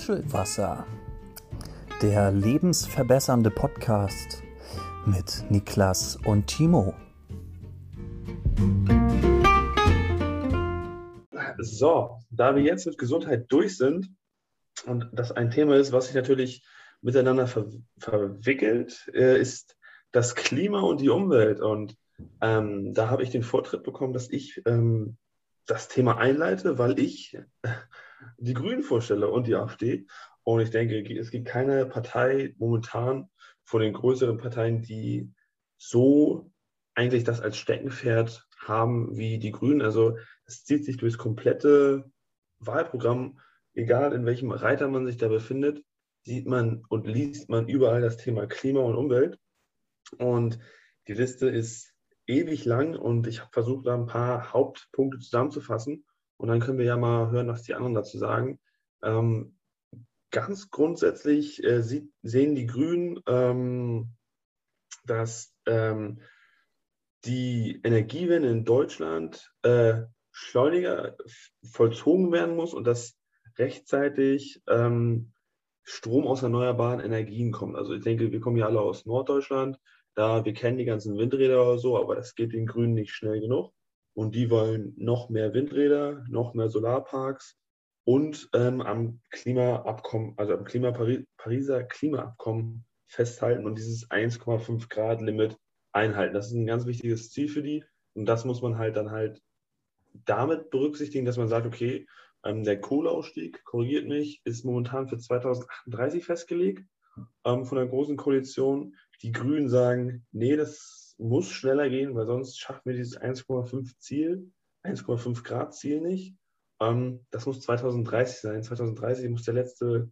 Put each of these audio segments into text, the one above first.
Muschelwasser, der lebensverbessernde Podcast mit Niklas und Timo. So, da wir jetzt mit Gesundheit durch sind und das ein Thema ist, was sich natürlich miteinander ver verwickelt, äh, ist das Klima und die Umwelt. Und ähm, da habe ich den Vortritt bekommen, dass ich ähm, das Thema einleite, weil ich die Grünen vorstelle und die AfD. Und ich denke, es gibt keine Partei momentan von den größeren Parteien, die so eigentlich das als Steckenpferd haben wie die Grünen. Also es zieht sich durchs komplette Wahlprogramm, egal in welchem Reiter man sich da befindet, sieht man und liest man überall das Thema Klima und Umwelt. Und die Liste ist ewig lang und ich habe versucht, da ein paar Hauptpunkte zusammenzufassen. Und dann können wir ja mal hören, was die anderen dazu sagen. Ähm, ganz grundsätzlich äh, sieht, sehen die Grünen, ähm, dass ähm, die Energiewende in Deutschland äh, schleuniger vollzogen werden muss und dass rechtzeitig ähm, Strom aus erneuerbaren Energien kommt. Also ich denke, wir kommen ja alle aus Norddeutschland. Da wir kennen die ganzen Windräder oder so, aber das geht den Grünen nicht schnell genug. Und die wollen noch mehr Windräder, noch mehr Solarparks und ähm, am Klimaabkommen, also am Klima Pariser Klimaabkommen festhalten und dieses 1,5 Grad Limit einhalten. Das ist ein ganz wichtiges Ziel für die. Und das muss man halt dann halt damit berücksichtigen, dass man sagt, okay, ähm, der Kohleausstieg, korrigiert mich, ist momentan für 2038 festgelegt ähm, von der Großen Koalition. Die Grünen sagen, nee, das muss schneller gehen, weil sonst schaffen wir dieses 1,5 Ziel, 1,5 Grad Ziel nicht. Ähm, das muss 2030 sein. 2030 muss der letzte,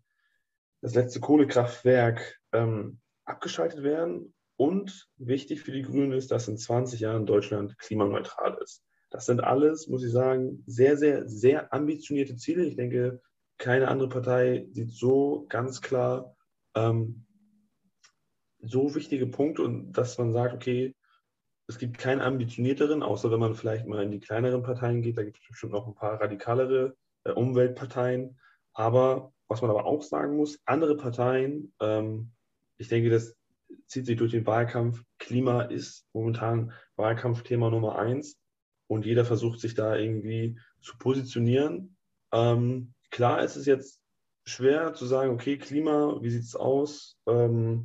das letzte Kohlekraftwerk ähm, abgeschaltet werden. Und wichtig für die Grünen ist, dass in 20 Jahren Deutschland klimaneutral ist. Das sind alles, muss ich sagen, sehr, sehr, sehr ambitionierte Ziele. Ich denke, keine andere Partei sieht so ganz klar ähm, so wichtige Punkte und dass man sagt, okay, es gibt keinen ambitionierteren, außer wenn man vielleicht mal in die kleineren Parteien geht, da gibt es bestimmt noch ein paar radikalere äh, Umweltparteien. Aber was man aber auch sagen muss, andere Parteien, ähm, ich denke, das zieht sich durch den Wahlkampf. Klima ist momentan Wahlkampfthema Nummer eins und jeder versucht sich da irgendwie zu positionieren. Ähm, klar ist es jetzt schwer zu sagen, okay, Klima, wie sieht es aus? Ähm,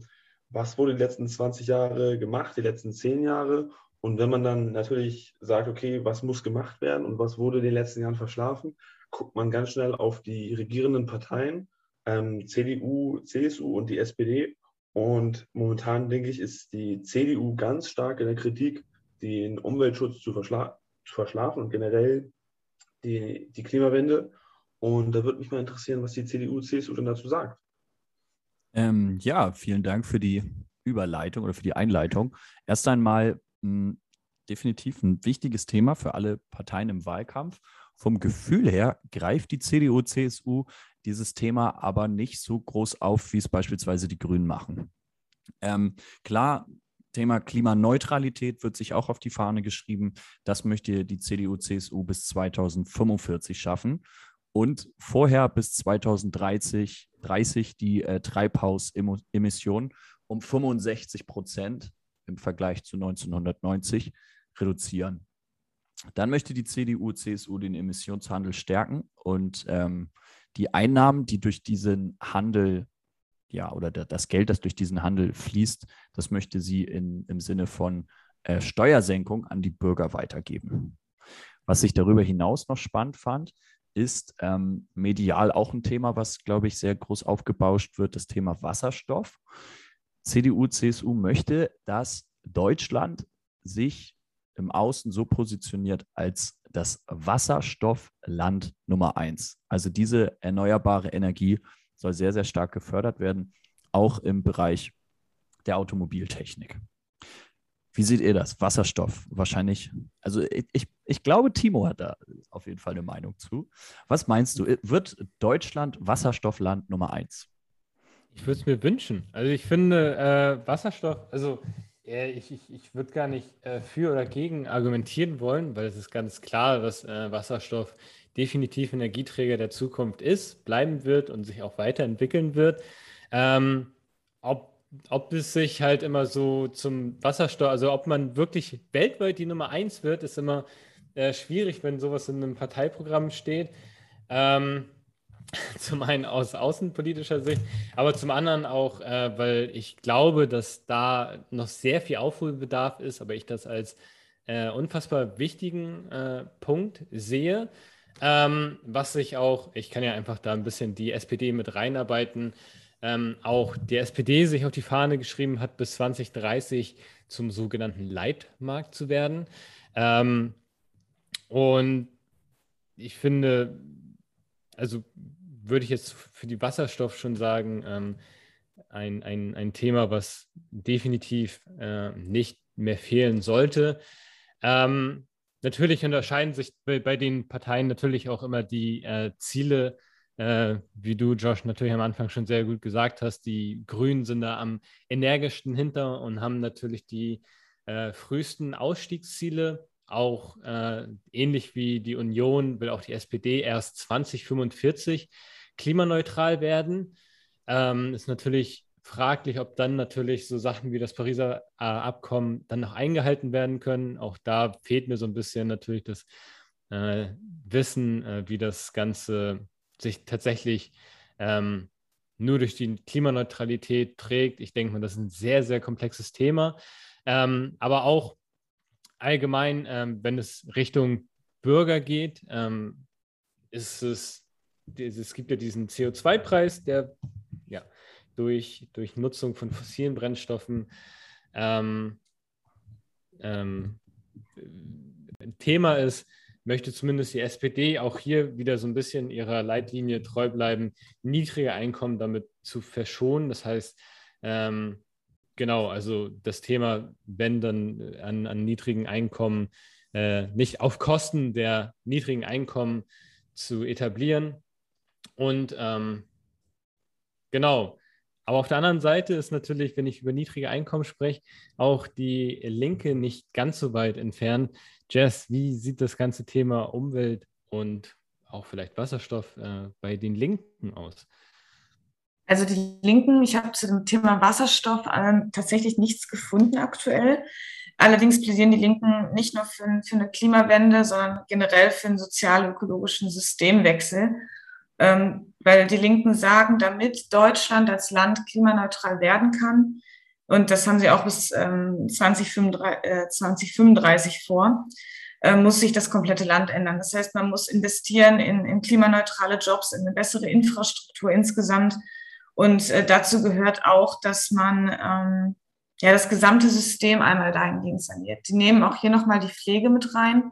was wurde die letzten 20 Jahre gemacht, die letzten 10 Jahre? Und wenn man dann natürlich sagt, okay, was muss gemacht werden und was wurde in den letzten Jahren verschlafen, guckt man ganz schnell auf die regierenden Parteien, ähm, CDU, CSU und die SPD. Und momentan, denke ich, ist die CDU ganz stark in der Kritik, den Umweltschutz zu, verschla zu verschlafen und generell die, die Klimawende. Und da würde mich mal interessieren, was die CDU, CSU denn dazu sagt. Ähm, ja, vielen Dank für die Überleitung oder für die Einleitung. Erst einmal mh, hm, definitiv ein wichtiges Thema für alle Parteien im Wahlkampf. Vom Gefühl her greift die CDU, CSU dieses Thema aber nicht so groß auf, wie es beispielsweise die Grünen machen. Ähm, klar, Thema Klimaneutralität wird sich auch auf die Fahne geschrieben. Das möchte die CDU, CSU bis 2045 schaffen und vorher bis 2030 30 die äh, Treibhausemissionen um 65 Prozent im Vergleich zu 1990 reduzieren. Dann möchte die CDU, CSU den Emissionshandel stärken und ähm, die Einnahmen, die durch diesen Handel, ja, oder das Geld, das durch diesen Handel fließt, das möchte sie in, im Sinne von äh, Steuersenkung an die Bürger weitergeben. Was ich darüber hinaus noch spannend fand, ist ähm, medial auch ein Thema, was, glaube ich, sehr groß aufgebauscht wird, das Thema Wasserstoff. CDU, CSU möchte, dass Deutschland sich im Außen so positioniert als das Wasserstoffland Nummer eins. Also diese erneuerbare Energie soll sehr, sehr stark gefördert werden, auch im Bereich der Automobiltechnik. Wie seht ihr das? Wasserstoff wahrscheinlich. Also ich, ich glaube, Timo hat da auf jeden Fall eine Meinung zu. Was meinst du? Wird Deutschland Wasserstoffland Nummer eins? Ich würde es mir wünschen. Also ich finde äh, Wasserstoff, also Ich, ich, ich würde gar nicht äh, für oder gegen argumentieren wollen, weil es ist ganz klar, dass äh, Wasserstoff definitiv Energieträger der Zukunft ist, bleiben wird und sich auch weiterentwickeln wird. Ähm, ob, ob es sich halt immer so zum Wasserstoff, also ob man wirklich weltweit die Nummer eins wird, ist immer äh, schwierig, wenn sowas in einem Parteiprogramm steht. Ähm, zum einen aus außenpolitischer Sicht, aber zum anderen auch, äh, weil ich glaube, dass da noch sehr viel Aufholbedarf ist, aber ich das als äh, unfassbar wichtigen äh, Punkt sehe. Ähm, was sich auch, ich kann ja einfach da ein bisschen die SPD mit reinarbeiten, ähm, auch die SPD sich auf die Fahne geschrieben hat, bis 2030 zum sogenannten Leitmarkt zu werden. Ähm, und ich finde, also würde ich jetzt für die Wasserstoff schon sagen, ähm, ein, ein, ein Thema, was definitiv äh, nicht mehr fehlen sollte. Ähm, natürlich unterscheiden sich bei, bei, den Parteien natürlich auch immer die äh, Ziele, äh, wie du, Josh, natürlich am Anfang schon sehr gut gesagt hast. Die Grünen sind da am energischsten hinter und haben natürlich die äh, frühesten Ausstiegsziele. Auch äh, ähnlich wie die Union will auch die SPD erst 2045 klimaneutral werden. Ähm, ist natürlich fraglich, ob dann natürlich so Sachen wie das Pariser äh, Abkommen dann noch eingehalten werden können. Auch da fehlt mir so ein bisschen natürlich das äh, Wissen, äh, wie das Ganze sich tatsächlich ähm, nur durch die Klimaneutralität trägt. Ich denke mal, das ist ein sehr, sehr komplexes Thema. Ähm, aber auch allgemein, ähm, wenn es Richtung Bürger geht, ähm, ist es es gibt ja diesen CO2-Preis, der ja, durch, durch Nutzung von fossilen Brennstoffen ähm, ähm, Thema ist, möchte zumindest die SPD auch hier wieder so ein bisschen ihrer Leitlinie treu bleiben, niedrige Einkommen damit zu verschonen. Das heißt, ähm, genau, also das Thema, wenn dann an, an niedrigen Einkommen, äh, nicht auf Kosten der niedrigen Einkommen zu etablieren, und ähm, genau. Aber auf der anderen Seite ist natürlich, wenn ich über niedrige Einkommen spreche, auch die Linke nicht ganz so weit entfernt. Jess, wie sieht das ganze Thema Umwelt und auch vielleicht Wasserstoff äh, bei den Linken aus? Also die Linken, ich habe zu dem Thema Wasserstoff äh, tatsächlich nichts gefunden aktuell. Allerdings plädieren die Linken nicht nur für, für eine Klimawende, sondern generell für einen sozial-ökologischen Systemwechsel ähm, weil die Linken sagen, damit Deutschland als Land klimaneutral werden kann, und das haben sie auch bis ähm, 2035, äh, 2035 vor, äh, muss sich das komplette Land ändern. Das heißt, man muss investieren in, in klimaneutrale Jobs, in eine bessere Infrastruktur insgesamt. Und äh, dazu gehört auch, dass man ähm, ja das gesamte System einmal dahingehend saniert. Die nehmen auch hier nochmal die Pflege mit rein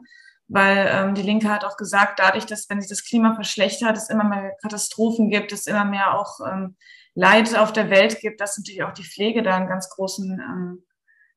weil ähm, die Linke hat auch gesagt, dadurch, dass wenn sich das Klima verschlechtert, es immer mehr Katastrophen gibt, es immer mehr auch ähm, Leid auf der Welt gibt, dass natürlich auch die Pflege da einen ganz großen ähm,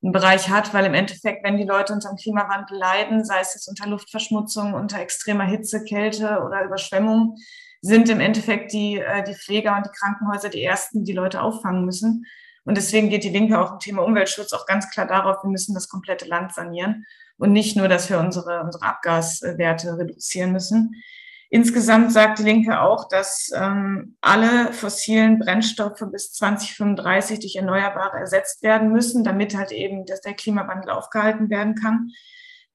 einen Bereich hat, weil im Endeffekt, wenn die Leute unter dem Klimawandel leiden, sei es jetzt unter Luftverschmutzung, unter extremer Hitze, Kälte oder Überschwemmung, sind im Endeffekt die, äh, die Pfleger und die Krankenhäuser die ersten, die Leute auffangen müssen. Und deswegen geht die Linke auch im Thema Umweltschutz auch ganz klar darauf, wir müssen das komplette Land sanieren und nicht nur, dass wir unsere, unsere Abgaswerte reduzieren müssen. Insgesamt sagt die Linke auch, dass ähm, alle fossilen Brennstoffe bis 2035 durch Erneuerbare ersetzt werden müssen, damit halt eben dass der Klimawandel aufgehalten werden kann.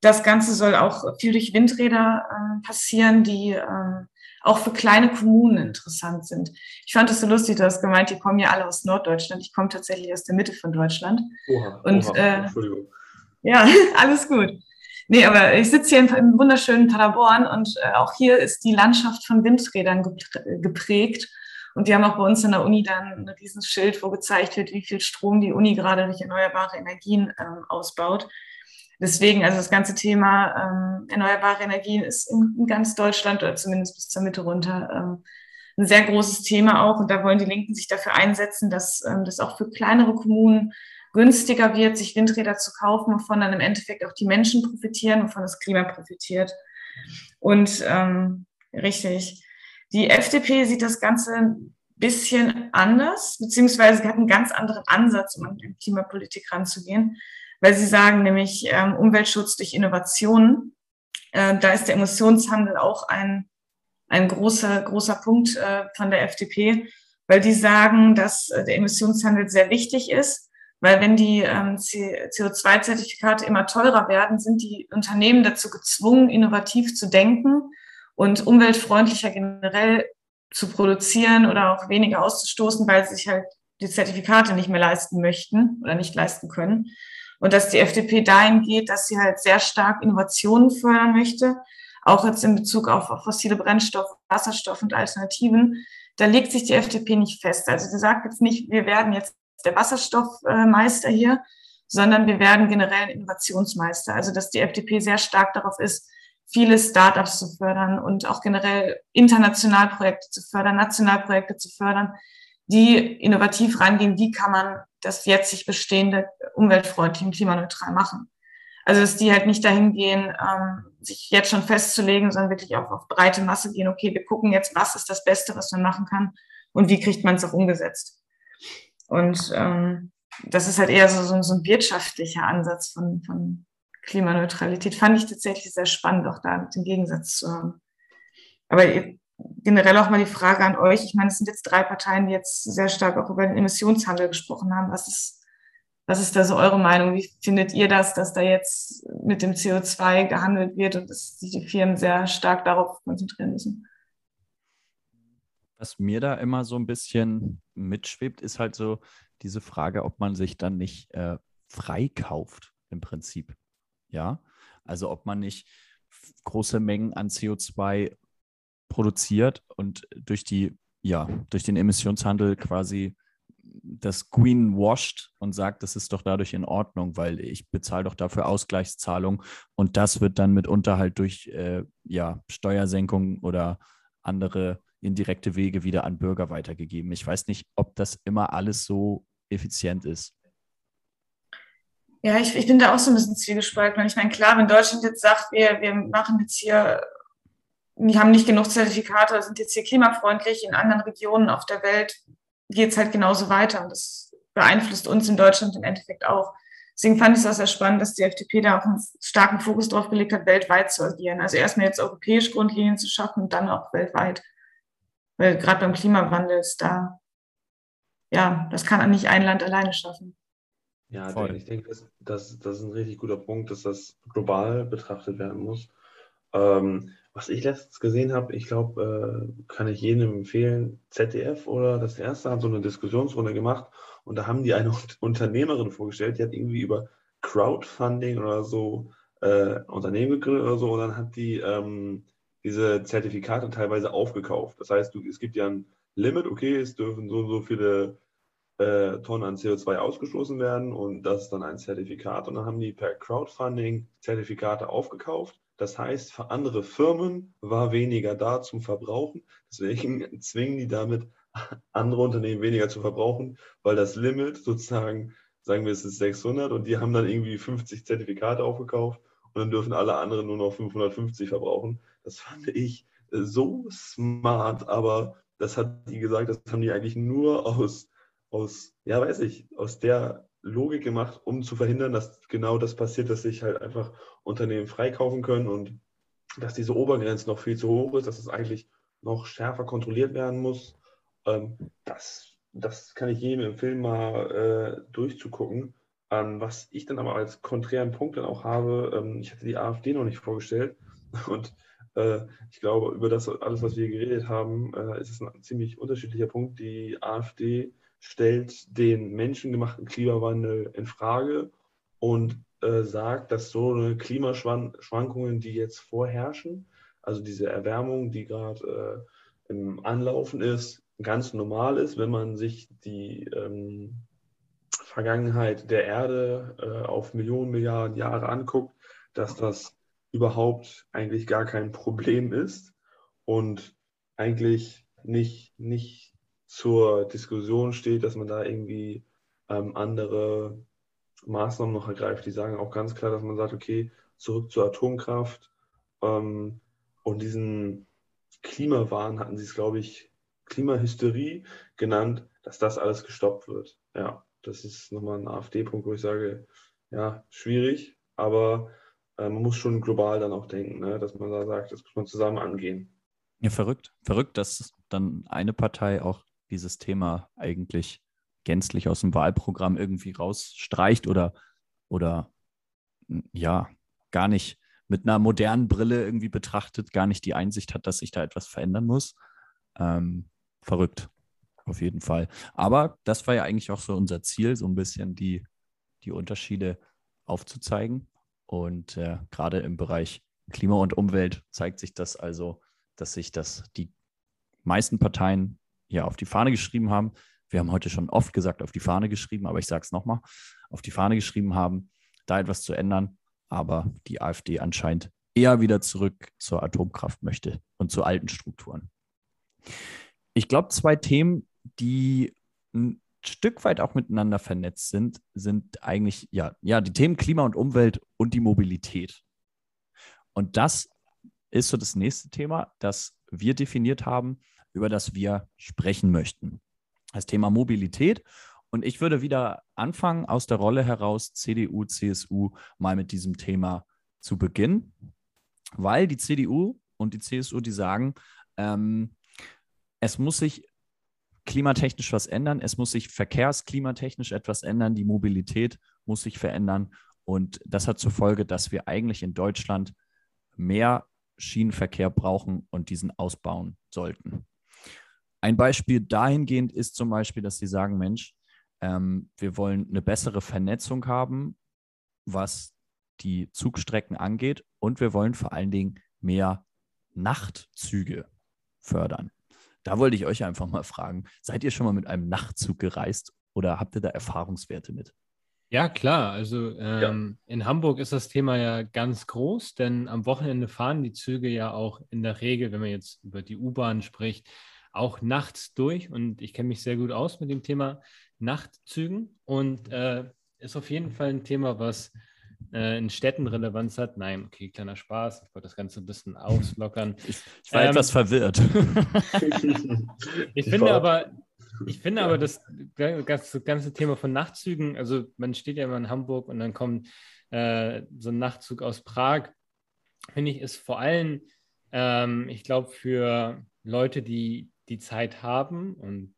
Das Ganze soll auch viel durch Windräder ähm, passieren, die ähm, auch für kleine Kommunen interessant sind. Ich fand es so lustig, du hast gemeint, die kommen ja alle aus Norddeutschland. Ich komme tatsächlich aus der Mitte von Deutschland. Oha, und oha, äh, Entschuldigung. Ja, alles gut. Nee, aber ich sitze hier im, wunderschönen Paderborn und äh, auch hier ist die Landschaft von Windrädern geprägt. Und die haben auch bei uns in der Uni dann ein riesen Schild, wo gezeigt wird, wie viel Strom die Uni gerade durch erneuerbare Energien ähm, ausbaut. Deswegen, also das ganze Thema ähm, erneuerbare Energien ist in, in, ganz Deutschland oder zumindest bis zur Mitte runter ähm, ein sehr großes Thema auch. Und da wollen die Linken sich dafür einsetzen, dass ähm, das auch für kleinere Kommunen günstiger wird, sich Windräder zu kaufen, wovon dann im Endeffekt auch die Menschen profitieren, wovon das Klima profitiert. Und ähm, richtig, die FDP sieht das Ganze bisschen anders, beziehungsweise hat einen ganz anderen Ansatz, um an die Klimapolitik ranzugehen, weil sie sagen nämlich ähm, Umweltschutz durch Innovationen. Äh, da ist der Emissionshandel auch ein, ein großer, großer Punkt äh, von der FDP, weil die sagen, dass äh, der Emissionshandel sehr wichtig ist, weil wenn die ähm, CO2-Zertifikate immer teurer werden, sind die Unternehmen dazu gezwungen, innovativ zu denken und umweltfreundlicher generell zu produzieren oder auch weniger auszustoßen, weil sie sich halt die Zertifikate nicht mehr leisten möchten oder nicht leisten können. Und dass die FDP dahin geht, dass sie halt sehr stark Innovationen fördern möchte, auch jetzt in Bezug auf, fossile Brennstoffe, Wasserstoff und Alternativen. Da legt sich die FDP nicht fest. Also sie sagt jetzt nicht, wir werden jetzt der Wasserstoffmeister hier, sondern wir werden generell Innovationsmeister. Also dass die FDP sehr stark darauf ist, viele Startups zu fördern und auch generell international Projekte zu fördern, national Projekte zu fördern, die innovativ rangehen, wie kann man das jetzt sich bestehende umweltfreundlich und klimaneutral machen. Also dass die halt nicht dahin gehen, ähm, sich jetzt schon festzulegen, sondern wirklich auch auf breite Masse gehen, okay, wir gucken jetzt, was ist das Beste, was man machen kann und wie kriegt man es auch umgesetzt. Und ähm, das ist halt eher so, so, so ein wirtschaftlicher Ansatz von, von Klimaneutralität. Fand ich tatsächlich sehr spannend, auch da den Gegensatz zu haben. Aber generell auch mal die Frage an euch. Ich meine, es sind jetzt drei Parteien, die jetzt sehr stark auch über den Emissionshandel gesprochen haben. Was ist, was ist da so eure Meinung? Wie findet ihr das, dass da jetzt mit dem CO2 gehandelt wird und dass sich die Firmen sehr stark darauf konzentrieren müssen? Was mir da immer so ein bisschen mitschwebt, ist halt so diese Frage, ob man sich dann nicht äh, freikauft im Prinzip. Ja, also ob man nicht große Mengen an CO2 produziert und durch die, ja, durch den Emissionshandel quasi das Green washed und sagt, das ist doch dadurch in Ordnung, weil ich bezahle doch dafür Ausgleichszahlung und das wird dann mitunter halt durch äh, ja, Steuersenkungen oder andere indirekte Wege wieder an Bürger weitergegeben. Ich weiß nicht, ob das immer alles so effizient ist. Ja, ich, ich bin da auch so ein bisschen zwiegespalten. Ich meine, klar, wenn Deutschland jetzt sagt, wir, wir machen jetzt hier, wir haben nicht genug Zertifikate, sind jetzt hier klimafreundlich, in anderen Regionen auf der Welt geht es halt genauso weiter. Und das beeinflusst uns in Deutschland im Endeffekt auch. Deswegen fand ich es auch sehr spannend, dass die FDP da auch einen starken Fokus drauf gelegt hat, weltweit zu agieren. Also erstmal jetzt europäisch Grundlinien zu schaffen und dann auch weltweit. Weil gerade beim Klimawandel ist da, ja, das kann nicht ein Land alleine schaffen. Ja, Voll. ich denke, das, das, das ist ein richtig guter Punkt, dass das global betrachtet werden muss. Ähm, was ich letztens gesehen habe, ich glaube, äh, kann ich jedem empfehlen, ZDF oder das erste hat so eine Diskussionsrunde gemacht und da haben die eine Unternehmerin vorgestellt, die hat irgendwie über Crowdfunding oder so äh, Unternehmen gegründet oder so und dann hat die ähm, diese Zertifikate teilweise aufgekauft. Das heißt, du, es gibt ja ein Limit, okay, es dürfen so und so viele äh, Tonnen an CO2 ausgestoßen werden und das ist dann ein Zertifikat. Und dann haben die per Crowdfunding Zertifikate aufgekauft. Das heißt, für andere Firmen war weniger da zum Verbrauchen. Deswegen zwingen die damit andere Unternehmen weniger zu verbrauchen, weil das Limit sozusagen, sagen wir, es ist 600 und die haben dann irgendwie 50 Zertifikate aufgekauft und dann dürfen alle anderen nur noch 550 verbrauchen. Das fand ich so smart, aber das hat die gesagt, das haben die eigentlich nur aus aus, ja, weiß ich, aus der Logik gemacht, um zu verhindern, dass genau das passiert, dass sich halt einfach Unternehmen freikaufen können und dass diese Obergrenze noch viel zu hoch ist, dass es eigentlich noch schärfer kontrolliert werden muss. Ähm, das, das kann ich jedem empfehlen, mal äh, durchzugucken. Ähm, was ich dann aber als konträren Punkt dann auch habe, ähm, ich hatte die AfD noch nicht vorgestellt und äh, ich glaube, über das alles, was wir geredet haben, äh, ist es ein ziemlich unterschiedlicher Punkt. Die AfD stellt den menschengemachten Klimawandel in Frage und äh, sagt, dass so eine Klimaschwankungen, die jetzt vorherrschen, also diese Erwärmung, die gerade äh, im Anlaufen ist, ganz normal ist, wenn man sich die ähm, Vergangenheit der Erde äh, auf Millionen, Milliarden Jahre anguckt, dass das überhaupt eigentlich gar kein Problem ist und eigentlich nicht, nicht zur Diskussion steht, dass man da irgendwie ähm, andere Maßnahmen noch ergreift. Die sagen auch ganz klar, dass man sagt, okay, zurück zur Atomkraft. Ähm, und diesen Klimawahn hatten sie es, glaube ich, Klimahysterie genannt, dass das alles gestoppt wird. Ja, das ist nochmal ein AfD-Punkt, wo ich sage, ja, schwierig, aber man muss schon global dann auch denken, ne? dass man da sagt, das muss man zusammen angehen. Ja, verrückt. Verrückt, dass dann eine Partei auch dieses Thema eigentlich gänzlich aus dem Wahlprogramm irgendwie rausstreicht oder, oder ja, gar nicht mit einer modernen Brille irgendwie betrachtet, gar nicht die Einsicht hat, dass sich da etwas verändern muss. Ähm, verrückt, auf jeden Fall. Aber das war ja eigentlich auch so unser Ziel, so ein bisschen die, die Unterschiede aufzuzeigen. Und äh, gerade im Bereich Klima und Umwelt zeigt sich das also, dass sich das die meisten Parteien ja auf die Fahne geschrieben haben. Wir haben heute schon oft gesagt, auf die Fahne geschrieben, aber ich sage es nochmal, auf die Fahne geschrieben haben, da etwas zu ändern, aber die AfD anscheinend eher wieder zurück zur Atomkraft möchte und zu alten Strukturen. Ich glaube, zwei Themen, die Stück weit auch miteinander vernetzt sind, sind eigentlich ja, ja die Themen Klima und Umwelt und die Mobilität. Und das ist so das nächste Thema, das wir definiert haben, über das wir sprechen möchten. Das Thema Mobilität. Und ich würde wieder anfangen, aus der Rolle heraus CDU, CSU mal mit diesem Thema zu beginnen, weil die CDU und die CSU, die sagen, ähm, es muss sich klimatechnisch was ändern, es muss sich verkehrsklimatechnisch etwas ändern, die Mobilität muss sich verändern. Und das hat zur Folge, dass wir eigentlich in Deutschland mehr Schienenverkehr brauchen und diesen ausbauen sollten. Ein Beispiel dahingehend ist zum Beispiel, dass sie sagen, Mensch, ähm, wir wollen eine bessere Vernetzung haben, was die Zugstrecken angeht und wir wollen vor allen Dingen mehr Nachtzüge fördern. Da wollte ich euch einfach mal fragen, seid ihr schon mal mit einem Nachtzug gereist oder habt ihr da Erfahrungswerte mit? Ja, klar. Also ähm, ja. in Hamburg ist das Thema ja ganz groß, denn am Wochenende fahren die Züge ja auch in der Regel, wenn man jetzt über die U-Bahn spricht, auch nachts durch. Und ich kenne mich sehr gut aus mit dem Thema Nachtzügen und äh, ist auf jeden Fall ein Thema, was äh, in Städten Relevanz hat. Nein, okay, kleiner Spaß. Ich wollte das Ganze ein bisschen auslockern. Ich, ich war ähm, etwas verwirrt. ich finde aber, ich finde aber das ganze, ganze Thema von Nachtzügen, also man steht ja immer in Hamburg und dann kommt äh, so ein Nachtzug aus Prag, finde ich, ist vor allem, ähm, ich glaube, für Leute, die die Zeit haben und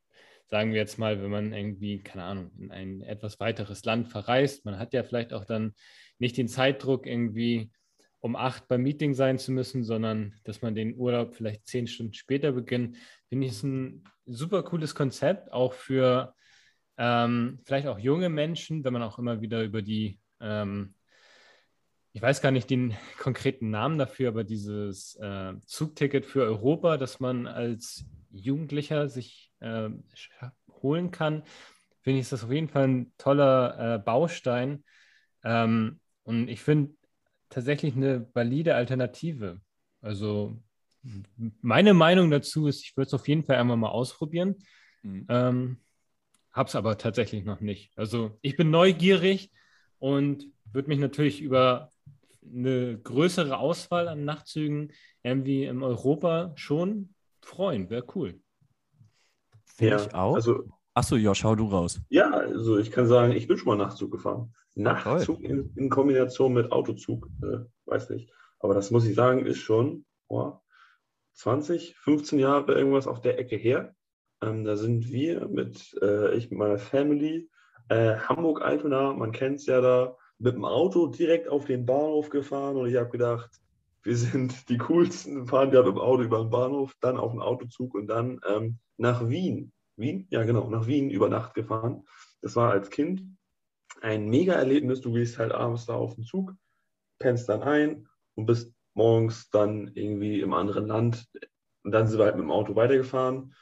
sagen wir jetzt mal, wenn man irgendwie, keine Ahnung, in ein etwas weiteres Land verreist, man hat ja vielleicht auch dann nicht den Zeitdruck, irgendwie um acht beim Meeting sein zu müssen, sondern dass man den Urlaub vielleicht zehn Stunden später beginnt, finde ich es ein super cooles Konzept, auch für ähm, vielleicht auch junge Menschen, wenn man auch immer wieder über die, ähm, ich weiß gar nicht den konkreten Namen dafür, aber dieses äh, Zugticket für Europa, dass man als Jugendlicher sich äh, holen kann, finde ich, ist das auf jeden Fall ein toller äh, Baustein, ähm, und ich finde tatsächlich eine valide Alternative. Also meine Meinung dazu ist, ich würde es auf jeden Fall einmal mal ausprobieren. Mhm. Ähm, Habe es aber tatsächlich noch nicht. Also ich bin neugierig und würde mich natürlich über eine größere Auswahl an Nachtzügen irgendwie in Europa schon freuen. Wäre cool. Ja, ich auch. Also Achso, ja, schau du raus. Ja, also ich kann sagen, ich bin schon mal Nachtzug gefahren. Nachtzug in, in, Kombination mit Autozug, äh, weiß nicht. Aber das muss ich sagen, ist schon oh, 20, 15 Jahre irgendwas auf der Ecke her. Ähm, da sind wir mit, äh, ich mit meiner Family, äh, Hamburg-Altona, man kennt es ja da, mit dem Auto direkt auf den Bahnhof gefahren und ich habe gedacht, wir sind die coolsten, fahren mit dem Auto über den Bahnhof, dann auf den Autozug und dann ähm, nach Wien. Wien? Ja, genau, nach Wien über Nacht gefahren. Das war als Kind ein Mega-Erlebnis. Du gehst halt abends da auf den Zug, pennst dann ein und bist morgens dann irgendwie im anderen Land. Und dann sind wir halt mit dem Auto weitergefahren.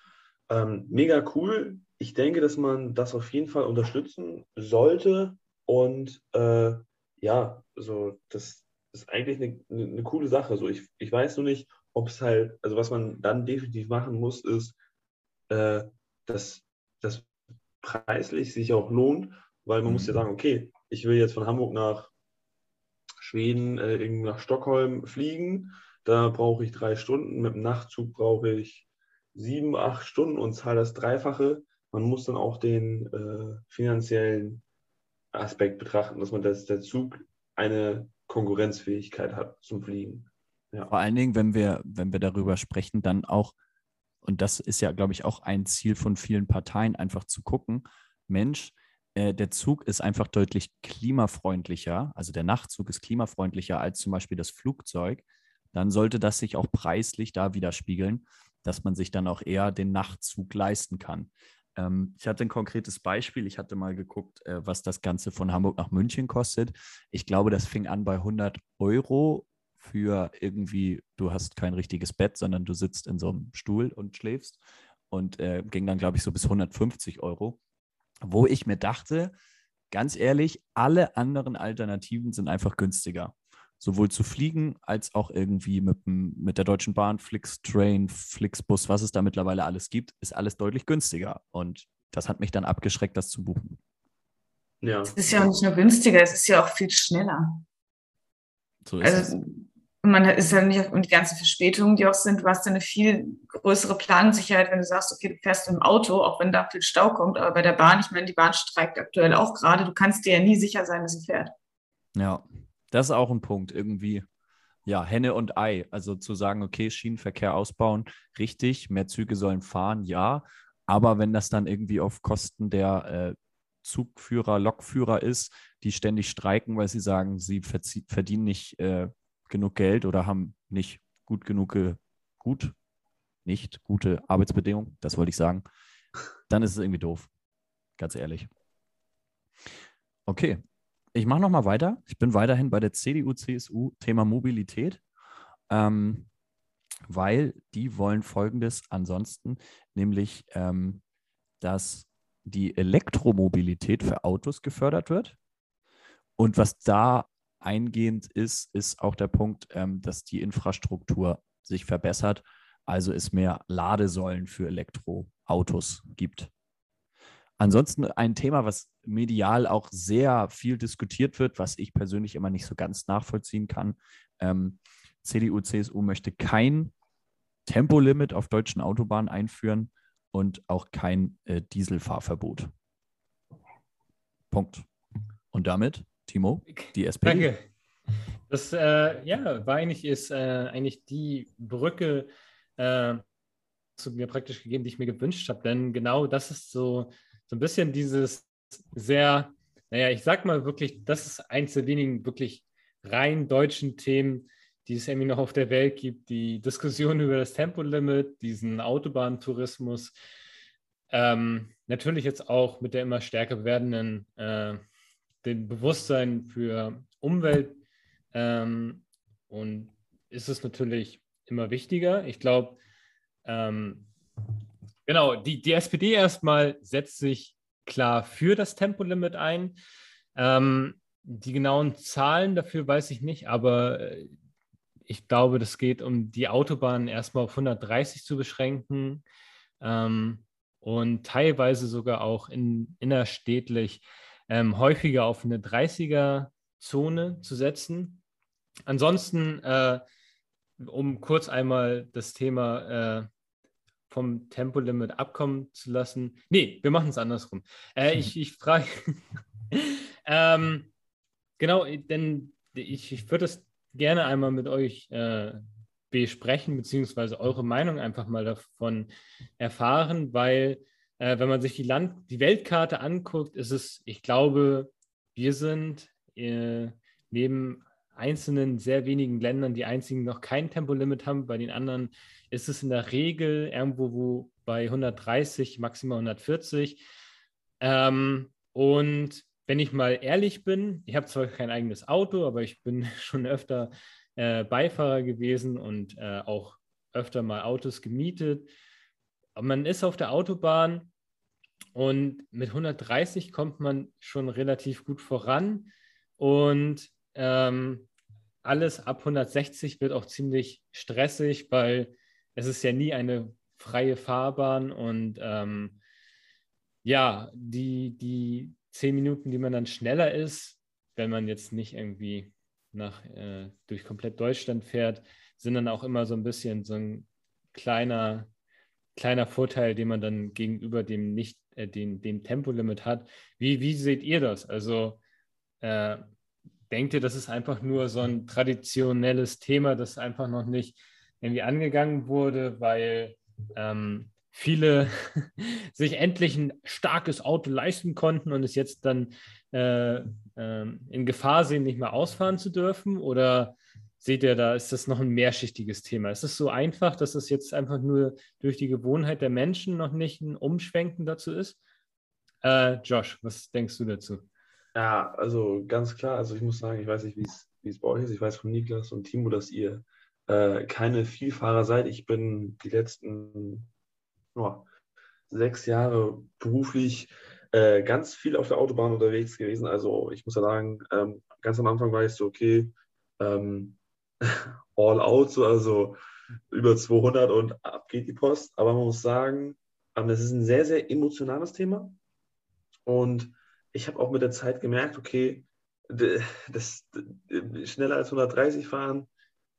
Ähm, mega cool. Ich denke, dass man das auf jeden Fall unterstützen sollte. Und äh, ja, so das ist eigentlich eine, eine, coole Sache. So, ich, ich weiß nur nicht, ob es halt, also was man dann definitiv machen muss, ist, äh, dass das preislich sich auch lohnt, weil man mhm. muss ja mhm. sagen, okay, ich will jetzt von Hamburg nach Schweden, äh, nach Stockholm fliegen, da brauche ich drei Stunden, mit dem Nachtzug brauche ich sieben, acht Stunden und zahle das Dreifache. Man muss dann auch den äh, finanziellen Aspekt betrachten, dass man das, der Zug eine Konkurrenzfähigkeit hat zum Fliegen. Ja. Vor allen Dingen, wenn wir, wenn wir darüber sprechen, dann auch, und das ist ja, glaube ich, auch ein Ziel von vielen Parteien, einfach zu gucken, Mensch, äh, der Zug ist einfach deutlich klimafreundlicher, also der Nachtzug ist klimafreundlicher als zum Beispiel das Flugzeug, dann sollte das sich auch preislich da widerspiegeln, dass man sich dann auch eher den Nachtzug leisten kann. Ähm, ich hatte ein konkretes Beispiel. Ich hatte mal geguckt, äh, was das Ganze von Hamburg nach München kostet. Ich glaube, das fing an bei 100 Euro für irgendwie, du hast kein richtiges Bett, sondern du sitzt in so einem Stuhl und schläfst und äh, ging dann, glaube ich, so bis 150 Euro, wo ich mir dachte, ganz ehrlich, alle anderen Alternativen sind einfach günstiger. Sowohl zu fliegen als auch irgendwie mit, mit der Deutschen Bahn, Flixtrain, Flixbus, was es da mittlerweile alles gibt, ist alles deutlich günstiger. Und das hat mich dann abgeschreckt, das zu buchen. Ja. Es ist ja auch nicht nur günstiger, es ist ja auch viel schneller. So ist also, es man ist ja nicht und die ganzen Verspätungen, die auch sind, du hast ja eine viel größere Plansicherheit, wenn du sagst, okay, du fährst im Auto, auch wenn da viel Stau kommt, aber bei der Bahn, ich meine, die Bahn streikt aktuell auch gerade, du kannst dir ja nie sicher sein, dass sie fährt. Ja, das ist auch ein Punkt, irgendwie, ja, Henne und Ei, also zu sagen, okay, Schienenverkehr ausbauen, richtig, mehr Züge sollen fahren, ja, aber wenn das dann irgendwie auf Kosten der äh, Zugführer, Lokführer ist, die ständig streiken, weil sie sagen, sie verdienen nicht äh, genug Geld oder haben nicht gut genug, gut, nicht gute Arbeitsbedingungen, das wollte ich sagen, dann ist es irgendwie doof. Ganz ehrlich. Okay, ich mache nochmal weiter. Ich bin weiterhin bei der CDU, CSU, Thema Mobilität, ähm, weil die wollen Folgendes ansonsten, nämlich, ähm, dass die Elektromobilität für Autos gefördert wird. Und was da eingehend ist, ist auch der Punkt, ähm, dass die Infrastruktur sich verbessert, also es mehr Ladesäulen für Elektroautos gibt. Ansonsten ein Thema, was medial auch sehr viel diskutiert wird, was ich persönlich immer nicht so ganz nachvollziehen kann. Ähm, CDU, CSU möchte kein Tempolimit auf deutschen Autobahnen einführen und auch kein äh, Dieselfahrverbot. Punkt. Und damit Timo, die SPD. Danke. Das äh, ja, war eigentlich, ist, äh, eigentlich die Brücke äh, zu mir praktisch gegeben, die ich mir gewünscht habe. Denn genau das ist so, so ein bisschen dieses sehr, naja, ich sag mal wirklich, das ist eins der wenigen wirklich rein deutschen Themen, die es irgendwie noch auf der Welt gibt. Die Diskussion über das Tempolimit, diesen Autobahntourismus. Ähm, natürlich jetzt auch mit der immer stärker werdenden äh, dem Bewusstsein für Umwelt ähm, und ist es natürlich immer wichtiger. Ich glaube, ähm, genau, die, die SPD erstmal setzt sich klar für das Tempolimit ein. Ähm, die genauen Zahlen dafür weiß ich nicht, aber äh, ich glaube, das geht um die Autobahnen erstmal auf 130 zu beschränken ähm, und teilweise sogar auch in, innerstädtlich ähm, häufiger auf eine 30er-Zone zu setzen. Ansonsten, äh, um kurz einmal das Thema äh, vom Tempolimit abkommen zu lassen. Nee, wir machen es andersrum. Äh, ich ich frage, ähm, genau, denn ich, ich würde es gerne einmal mit euch äh, besprechen, beziehungsweise eure Meinung einfach mal davon erfahren, weil äh, wenn man sich die, Land die Weltkarte anguckt, ist es, ich glaube, wir sind äh, neben einzelnen sehr wenigen Ländern die einzigen, noch kein Tempolimit haben. Bei den anderen ist es in der Regel irgendwo wo bei 130, maximal 140. Ähm, und wenn ich mal ehrlich bin, ich habe zwar kein eigenes Auto, aber ich bin schon öfter äh, Beifahrer gewesen und äh, auch öfter mal Autos gemietet. man ist auf der Autobahn und mit 130 kommt man schon relativ gut voran. Und ähm, alles ab 160 wird auch ziemlich stressig, weil es ist ja nie eine freie Fahrbahn. Und ähm, ja, die, die zehn Minuten, die man dann schneller ist, wenn man jetzt nicht irgendwie nach, äh, durch komplett Deutschland fährt, sind dann auch immer so ein bisschen so ein kleiner kleiner Vorteil, den man dann gegenüber dem nicht, äh, dem, dem Tempolimit hat. Wie, wie seht ihr das? Also äh, denkt ihr, das ist einfach nur so ein traditionelles Thema, das einfach noch nicht irgendwie angegangen wurde, weil ähm, viele sich endlich ein starkes Auto leisten konnten und es jetzt dann äh, äh, in Gefahr sehen, nicht mehr ausfahren zu dürfen? Oder seht ihr da, ist das noch ein mehrschichtiges Thema? Ist es so einfach, dass es jetzt einfach nur durch die Gewohnheit der Menschen noch nicht ein Umschwenken dazu ist? Äh, Josh, was denkst du dazu? Ja, also ganz klar, also ich muss sagen, ich weiß nicht, wie es bei euch ist. Ich weiß von Niklas und Timo, dass ihr äh, keine Vielfahrer seid. Ich bin die letzten oh, sechs Jahre beruflich äh, ganz viel auf der Autobahn unterwegs gewesen. Also ich muss ja sagen, ähm, ganz am Anfang war ich so, okay, ähm, all out, so, also über 200 und ab geht die Post. Aber man muss sagen, ähm, das ist ein sehr, sehr emotionales Thema. Und ich habe auch mit der Zeit gemerkt, okay, das, schneller als 130 fahren,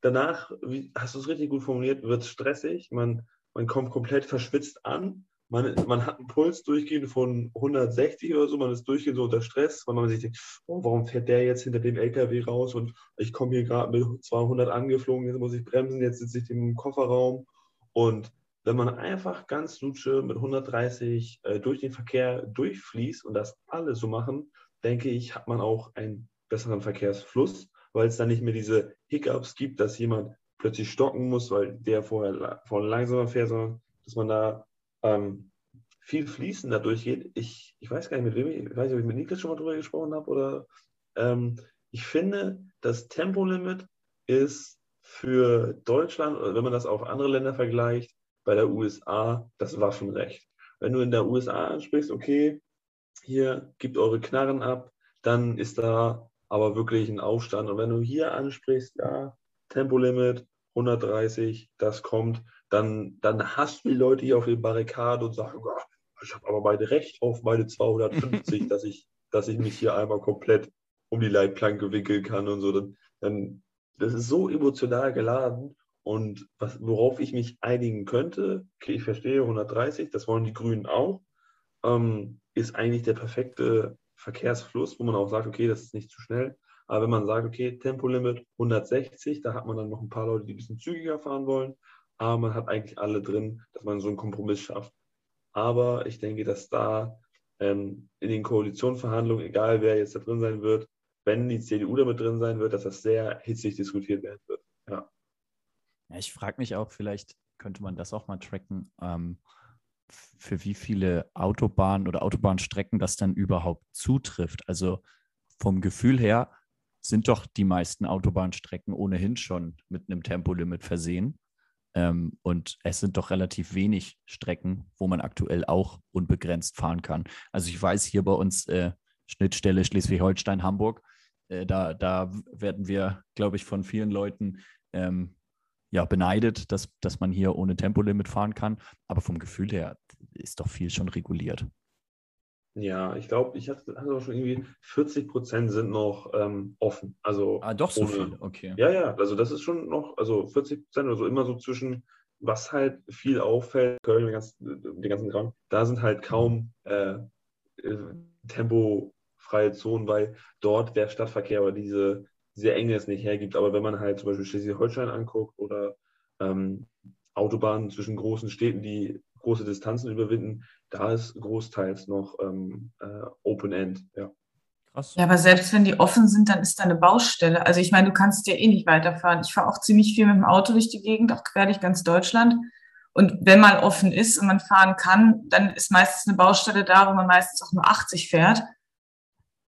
danach, wie, hast du es richtig gut formuliert, wird es stressig. Man, man kommt komplett verschwitzt an. Man, man hat einen Puls durchgehend von 160 oder so, man ist durchgehend so unter Stress, weil man sich denkt, oh, warum fährt der jetzt hinter dem LKW raus und ich komme hier gerade mit 200 angeflogen, jetzt muss ich bremsen, jetzt sitze ich im Kofferraum. Und wenn man einfach ganz lutsche mit 130 äh, durch den Verkehr durchfließt und das alles so machen, denke ich, hat man auch einen besseren Verkehrsfluss weil es dann nicht mehr diese Hiccups gibt, dass jemand plötzlich stocken muss, weil der vorher, vorher langsamer fährt, sondern dass man da ähm, viel fließender durchgeht. Ich, ich weiß gar nicht, mit wem ich, ich weiß nicht, ob ich mit Niklas schon mal drüber gesprochen habe oder ähm, ich finde, das Tempolimit ist für Deutschland, wenn man das auf andere Länder vergleicht, bei der USA das Waffenrecht. Wenn du in der USA ansprichst, okay, hier gibt eure Knarren ab, dann ist da aber wirklich ein Aufstand. Und wenn du hier ansprichst, ja, Tempolimit 130, das kommt, dann, dann hast du die Leute hier auf den Barrikaden und sagen, oh, ich habe aber beide Recht auf meine 250, dass ich, dass ich mich hier einmal komplett um die Leitplanke wickeln kann und so. Dann, dann das ist so emotional geladen. Und was, worauf ich mich einigen könnte, okay, ich verstehe 130, das wollen die Grünen auch, ähm, ist eigentlich der perfekte Verkehrsfluss, wo man auch sagt, okay, das ist nicht zu schnell. Aber wenn man sagt, okay, Tempolimit 160, da hat man dann noch ein paar Leute, die ein bisschen zügiger fahren wollen. Aber man hat eigentlich alle drin, dass man so einen Kompromiss schafft. Aber ich denke, dass da ähm, in den Koalitionsverhandlungen, egal wer jetzt da drin sein wird, wenn die CDU damit drin sein wird, dass das sehr hitzig diskutiert werden wird. Ja. Ja ich frage mich auch, vielleicht könnte man das auch mal tracken. Ähm, für wie viele Autobahnen oder Autobahnstrecken das dann überhaupt zutrifft. Also vom Gefühl her sind doch die meisten Autobahnstrecken ohnehin schon mit einem Tempolimit versehen. Ähm, und es sind doch relativ wenig Strecken, wo man aktuell auch unbegrenzt fahren kann. Also ich weiß hier bei uns äh, Schnittstelle Schleswig-Holstein-Hamburg, äh, da, da werden wir, glaube ich, von vielen Leuten ähm, ja, beneidet, dass, dass man hier ohne Tempolimit fahren kann. Aber vom Gefühl her ist doch viel schon reguliert. Ja, ich glaube, ich hatte, hatte auch schon irgendwie 40 Prozent sind noch ähm, offen. Also ah, doch so ohne, viel, okay. Ja, ja, also das ist schon noch, also 40 Prozent oder so immer so zwischen, was halt viel auffällt, Köln, den ganzen, den ganzen Raum, da sind halt kaum äh, äh, tempofreie Zonen, weil dort der Stadtverkehr oder diese diese Enge es nicht hergibt. Aber wenn man halt zum Beispiel Schleswig-Holstein anguckt oder ähm, Autobahnen zwischen großen Städten, die große Distanzen überwinden, da ist großteils noch ähm, äh, Open End. Ja. Krass. Ja, aber selbst wenn die offen sind, dann ist da eine Baustelle. Also ich meine, du kannst ja eh nicht weiterfahren. Ich fahre auch ziemlich viel mit dem Auto durch die Gegend, auch quer durch ganz Deutschland. Und wenn mal offen ist und man fahren kann, dann ist meistens eine Baustelle da, wo man meistens auch nur 80 fährt.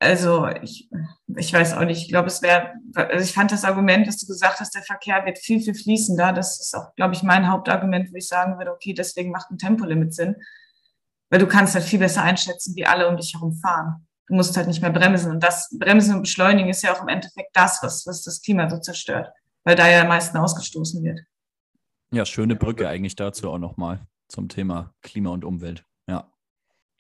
Also ich, ich weiß auch nicht. Ich glaube, es wäre, also ich fand das Argument, dass du gesagt hast, der Verkehr wird viel, viel fließender. Das ist auch, glaube ich, mein Hauptargument, wo ich sagen würde, okay, deswegen macht ein Tempolimit Sinn. Weil du kannst halt viel besser einschätzen, wie alle um dich herum fahren. Du musst halt nicht mehr bremsen. Und das Bremsen und Beschleunigen ist ja auch im Endeffekt das, was, was das Klima so zerstört. Weil da ja am meisten ausgestoßen wird. Ja, schöne Brücke eigentlich dazu auch nochmal zum Thema Klima und Umwelt. Ja.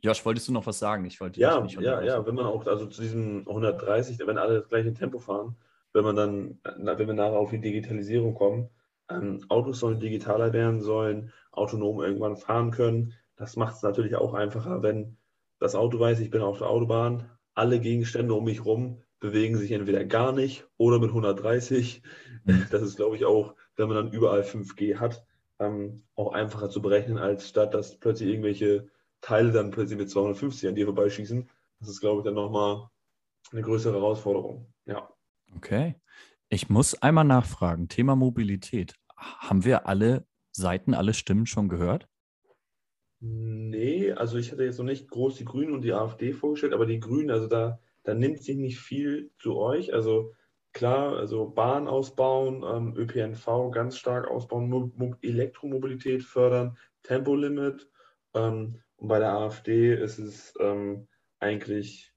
Josh, wolltest du noch was sagen? Ich wollte ja, ja, ja, wenn man auch also zu diesem 130, wenn alle das gleiche Tempo fahren, wenn man dann, wenn wir nachher auf die Digitalisierung kommen, ähm, Autos sollen digitaler werden, sollen autonom irgendwann fahren können. Das macht es natürlich auch einfacher, wenn das Auto weiß, ich bin auf der Autobahn, alle Gegenstände um mich herum bewegen sich entweder gar nicht oder mit 130. Mhm. Das ist, glaube ich, auch, wenn man dann überall 5G hat, ähm, auch einfacher zu berechnen, als statt dass plötzlich irgendwelche Teile dann plötzlich mit 250 an dir vorbeischießen. Das ist, glaube ich, dann nochmal eine größere Herausforderung. Ja. Okay. Ich muss einmal nachfragen. Thema Mobilität. Haben wir alle Seiten, alle Stimmen schon gehört? Nee, also ich hatte jetzt noch nicht groß die Grünen und die AfD vorgestellt, aber die Grünen, also da, da nimmt sich nicht viel zu euch. Also klar, also Bahn ausbauen, ähm, ÖPNV ganz stark ausbauen, Mo Mo Elektromobilität fördern, Tempolimit. Ähm, und bei der AfD ist es ähm, eigentlich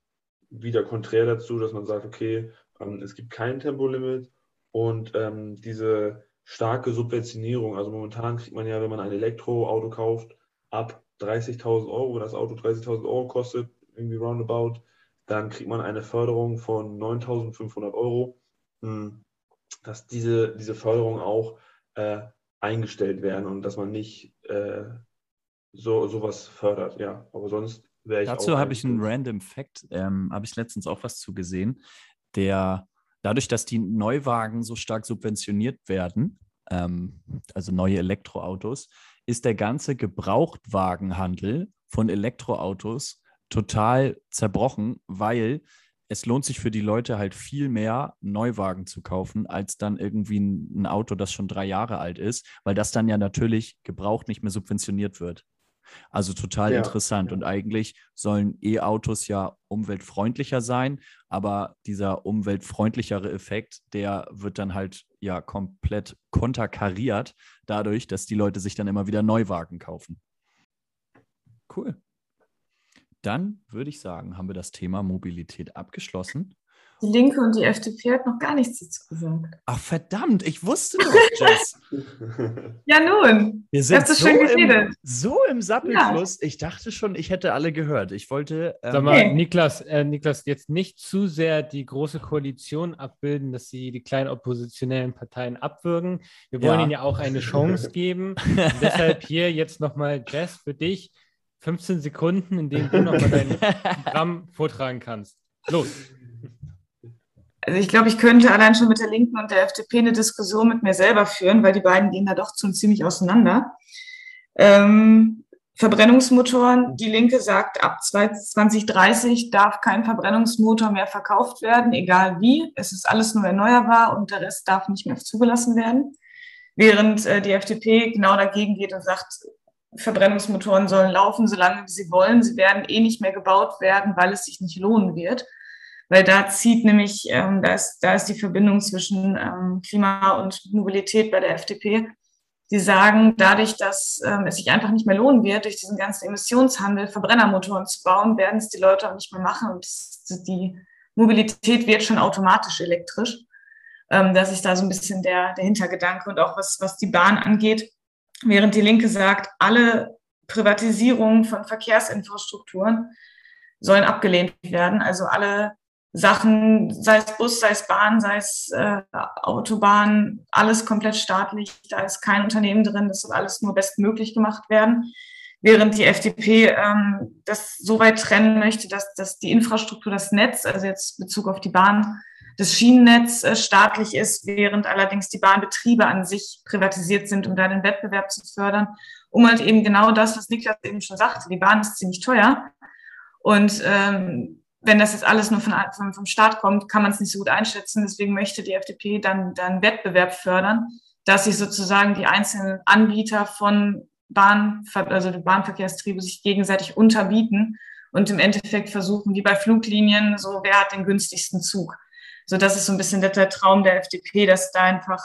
wieder konträr dazu, dass man sagt, okay, ähm, es gibt kein Tempolimit und ähm, diese starke Subventionierung, also momentan kriegt man ja, wenn man ein Elektroauto kauft, ab 30.000 Euro, wenn das Auto 30.000 Euro kostet, irgendwie roundabout, dann kriegt man eine Förderung von 9.500 Euro, hm, dass diese, diese Förderung auch äh, eingestellt werden und dass man nicht äh, so sowas fördert. Ja, aber sonst wäre ich Dazu habe ich einen random Fact, ähm, habe ich letztens auch was zu gesehen, der dadurch, dass die Neuwagen so stark subventioniert werden, ähm, also neue Elektroautos, ist der ganze Gebrauchtwagenhandel von Elektroautos total zerbrochen, weil es lohnt sich für die Leute halt viel mehr, Neuwagen zu kaufen, als dann irgendwie ein, Auto, das schon drei Jahre alt ist, weil das dann ja natürlich gebraucht nicht mehr subventioniert wird. Also total ja, interessant. Ja. Und eigentlich sollen E-Autos ja umweltfreundlicher sein, aber dieser umweltfreundlichere Effekt, der wird dann halt ja komplett konterkariert dadurch, dass die Leute sich dann immer wieder Neuwagen kaufen. Cool. Dann würde ich sagen, haben wir das Thema Mobilität abgeschlossen. Die Linke und die FDP hat noch gar nichts dazu gesagt. Ach verdammt, ich wusste doch, Jess. ja nun, wir sind so im, so im Sappelfluss. Ja. Ich dachte schon, ich hätte alle gehört. Ich wollte. Ähm, Sag mal, hey. Niklas, äh, Niklas, jetzt nicht zu sehr die große Koalition abbilden, dass sie die kleinen oppositionellen Parteien abwürgen. Wir wollen ja. ihnen ja auch eine Chance geben. deshalb hier jetzt nochmal, Jess, für dich 15 Sekunden, in denen du nochmal dein Programm vortragen kannst. Los. Also ich glaube, ich könnte allein schon mit der Linken und der FDP eine Diskussion mit mir selber führen, weil die beiden gehen da doch schon ziemlich auseinander. Ähm, Verbrennungsmotoren, die Linke sagt, ab 2030 darf kein Verbrennungsmotor mehr verkauft werden, egal wie. Es ist alles nur erneuerbar und der Rest darf nicht mehr zugelassen werden. Während äh, die FDP genau dagegen geht und sagt, Verbrennungsmotoren sollen laufen, solange sie wollen. Sie werden eh nicht mehr gebaut werden, weil es sich nicht lohnen wird weil da zieht nämlich, ähm, da, ist, da ist die Verbindung zwischen ähm, Klima und Mobilität bei der FDP. Sie sagen, dadurch, dass ähm, es sich einfach nicht mehr lohnen wird, durch diesen ganzen Emissionshandel Verbrennermotoren zu bauen, werden es die Leute auch nicht mehr machen und die Mobilität wird schon automatisch elektrisch. Ähm, das ist da so ein bisschen der, der Hintergedanke und auch was, was die Bahn angeht. Während die Linke sagt, alle Privatisierungen von Verkehrsinfrastrukturen sollen abgelehnt werden. Also alle Sachen, sei es Bus, sei es Bahn, sei es äh, Autobahn, alles komplett staatlich. Da ist kein Unternehmen drin, das soll alles nur bestmöglich gemacht werden. Während die FDP ähm, das so weit trennen möchte, dass, dass die Infrastruktur, das Netz, also jetzt Bezug auf die Bahn, das Schienennetz äh, staatlich ist, während allerdings die Bahnbetriebe an sich privatisiert sind, um da den Wettbewerb zu fördern, um halt eben genau das, was Niklas eben schon sagte, die Bahn ist ziemlich teuer. Und ähm, wenn das jetzt alles nur von, vom, vom Staat kommt, kann man es nicht so gut einschätzen. Deswegen möchte die FDP dann, dann Wettbewerb fördern, dass sich sozusagen die einzelnen Anbieter von Bahn, also Bahnverkehrstriebe sich gegenseitig unterbieten und im Endeffekt versuchen, wie bei Fluglinien, so wer hat den günstigsten Zug. So, das ist so ein bisschen der, Traum der FDP, dass da einfach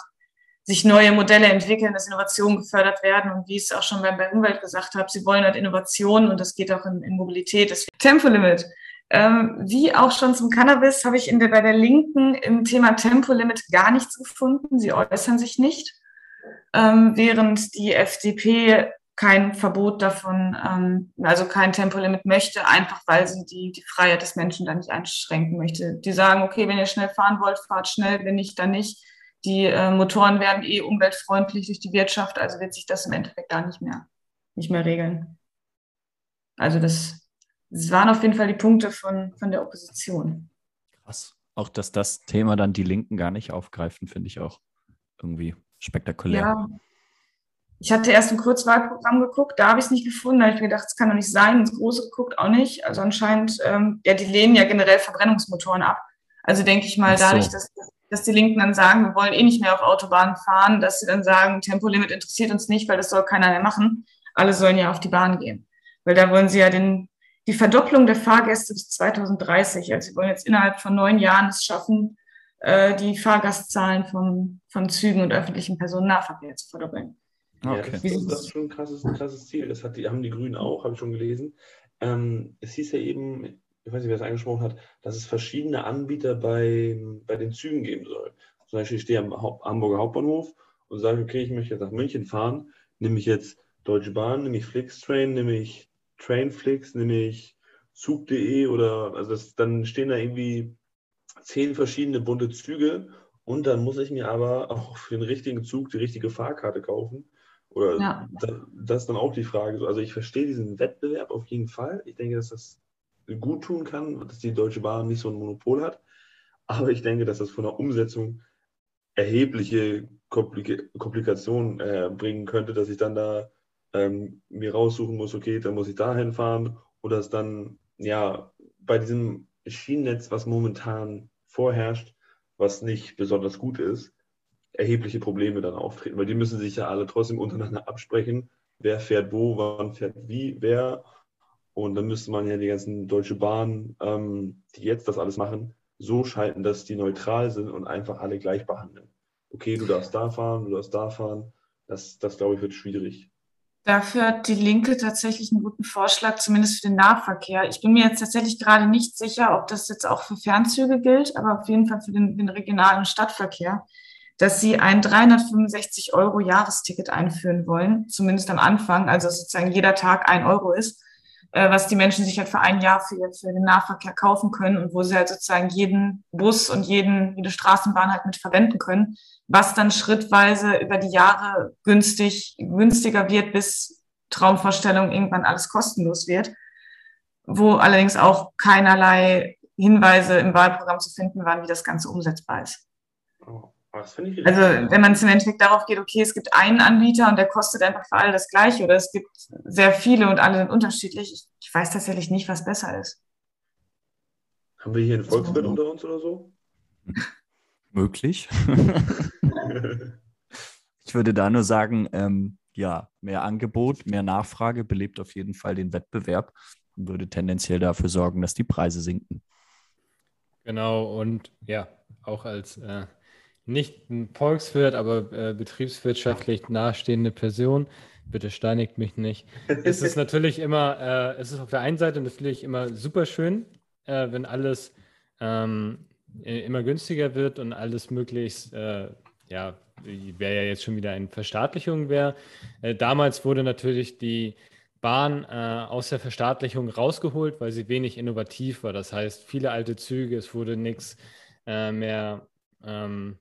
sich neue Modelle entwickeln, dass Innovationen gefördert werden und wie ich es auch schon bei, bei Umwelt gesagt habe, sie wollen halt Innovationen und das geht auch in, in Mobilität. Das Tempolimit ähm, wie auch schon zum Cannabis habe ich in der, bei der Linken im Thema Tempolimit gar nichts gefunden. Sie äußern sich nicht, ähm, während die FDP kein Verbot davon, ähm, also kein Tempolimit möchte, einfach weil sie die, die Freiheit des Menschen da nicht einschränken möchte. Die sagen, okay, wenn ihr schnell fahren wollt, fahrt schnell, wenn nicht, dann nicht. die äh, Motoren werden eh umweltfreundlich durch die Wirtschaft, also wird sich das im Endeffekt gar nicht mehr, nicht mehr regeln. Also das, das waren auf jeden Fall die Punkte von, von der Opposition. Krass. Auch dass das Thema dann die Linken gar nicht aufgreifen, finde ich auch irgendwie spektakulär. Ja. Ich hatte erst ein Kurzwahlprogramm geguckt, da habe ich es nicht gefunden. Da habe ich mir gedacht, es kann doch nicht sein. Ins Große geguckt auch nicht. Also anscheinend, ähm, ja, die lehnen ja generell Verbrennungsmotoren ab. Also denke ich mal, so. dadurch, dass, dass die Linken dann sagen, wir wollen eh nicht mehr auf Autobahnen fahren, dass sie dann sagen, Tempolimit interessiert uns nicht, weil das soll keiner mehr machen. Alle sollen ja auf die Bahn gehen. Weil da wollen sie ja den, die Verdopplung der Fahrgäste bis 2030. Also sie wollen jetzt innerhalb von neun Jahren es schaffen, äh, die Fahrgastzahlen von, von Zügen und öffentlichen Personennahverkehr zu verdoppeln. Ja, das, das, das, ist schon ein krasses, ein krasses Ziel. Das hat die, haben die Grünen auch, habe ich schon gelesen. Ähm, es hieß ja eben, ich weiß nicht, wer es angesprochen hat, dass es verschiedene Anbieter bei, bei den Zügen geben soll. Zum Beispiel, ich stehe am Haupt, Hamburger Hauptbahnhof und sage, okay, ich möchte jetzt nach München fahren, nehme ich jetzt Deutsche Bahn, nehme ich Flixtrain, nehme ich Trainflix, nehme ich Zug.de oder, also das, dann stehen da irgendwie zehn verschiedene bunte Züge und dann muss ich mir aber auch für den richtigen Zug die richtige Fahrkarte kaufen. Oder ja. das, das ist dann auch die Frage. Also ich verstehe diesen Wettbewerb auf jeden Fall. Ich denke, dass das gut tun kann, dass die Deutsche Bahn nicht so ein Monopol hat. Aber ich denke, dass das von der Umsetzung erhebliche Komplik Komplikationen äh, bringen könnte, dass ich dann da ähm, mir raussuchen muss, okay, dann muss ich dahin fahren oder es dann, ja, bei diesem Schienennetz, was momentan vorherrscht, was nicht besonders gut ist, erhebliche Probleme dann auftreten, weil die müssen sich ja alle trotzdem untereinander absprechen, wer fährt wo, wann fährt wie, wer und dann müsste man ja die ganzen Deutsche Bahn, ähm, die jetzt das alles machen, so schalten, dass die neutral sind und einfach alle gleich behandeln. Okay, du darfst da fahren, du darfst da fahren. Das, das glaube ich, wird schwierig. Dafür hat die Linke tatsächlich einen guten Vorschlag, zumindest für den Nahverkehr. Ich bin mir jetzt tatsächlich gerade nicht sicher, ob das jetzt auch für Fernzüge gilt, aber auf jeden Fall für den, den regionalen Stadtverkehr, dass sie ein 365 Euro Jahresticket einführen wollen, zumindest am Anfang, also sozusagen jeder Tag ein Euro ist was die Menschen sich halt für ein Jahr für, für den Nahverkehr kaufen können und wo sie halt sozusagen jeden Bus und jeden, jede Straßenbahn halt mit verwenden können, was dann schrittweise über die Jahre günstig, günstiger wird, bis Traumvorstellung irgendwann alles kostenlos wird, wo allerdings auch keinerlei Hinweise im Wahlprogramm zu finden waren, wie das Ganze umsetzbar ist. Oh also wenn man im Endeffekt darauf geht, okay, es gibt einen Anbieter und der kostet einfach für alle das gleiche oder es gibt sehr viele und alle sind unterschiedlich. Ich, ich weiß tatsächlich nicht, was besser ist. Haben wir hier einen Volkswirt so. unter uns oder so? Möglich. ich würde da nur sagen, ähm, ja, mehr Angebot, mehr Nachfrage belebt auf jeden Fall den Wettbewerb und würde tendenziell dafür sorgen, dass die Preise sinken. Genau, und ja, auch als äh, nicht ein Volkswirt, aber äh, betriebswirtschaftlich nahestehende Person. Bitte steinigt mich nicht. es ist natürlich immer, äh, es ist auf der einen Seite natürlich immer super schön, äh, wenn alles ähm, immer günstiger wird und alles möglichst, äh, ja, wäre ja jetzt schon wieder eine Verstaatlichung wäre. Äh, damals wurde natürlich die Bahn äh, aus der Verstaatlichung rausgeholt, weil sie wenig innovativ war. Das heißt, viele alte Züge, es wurde nichts mehr ähm,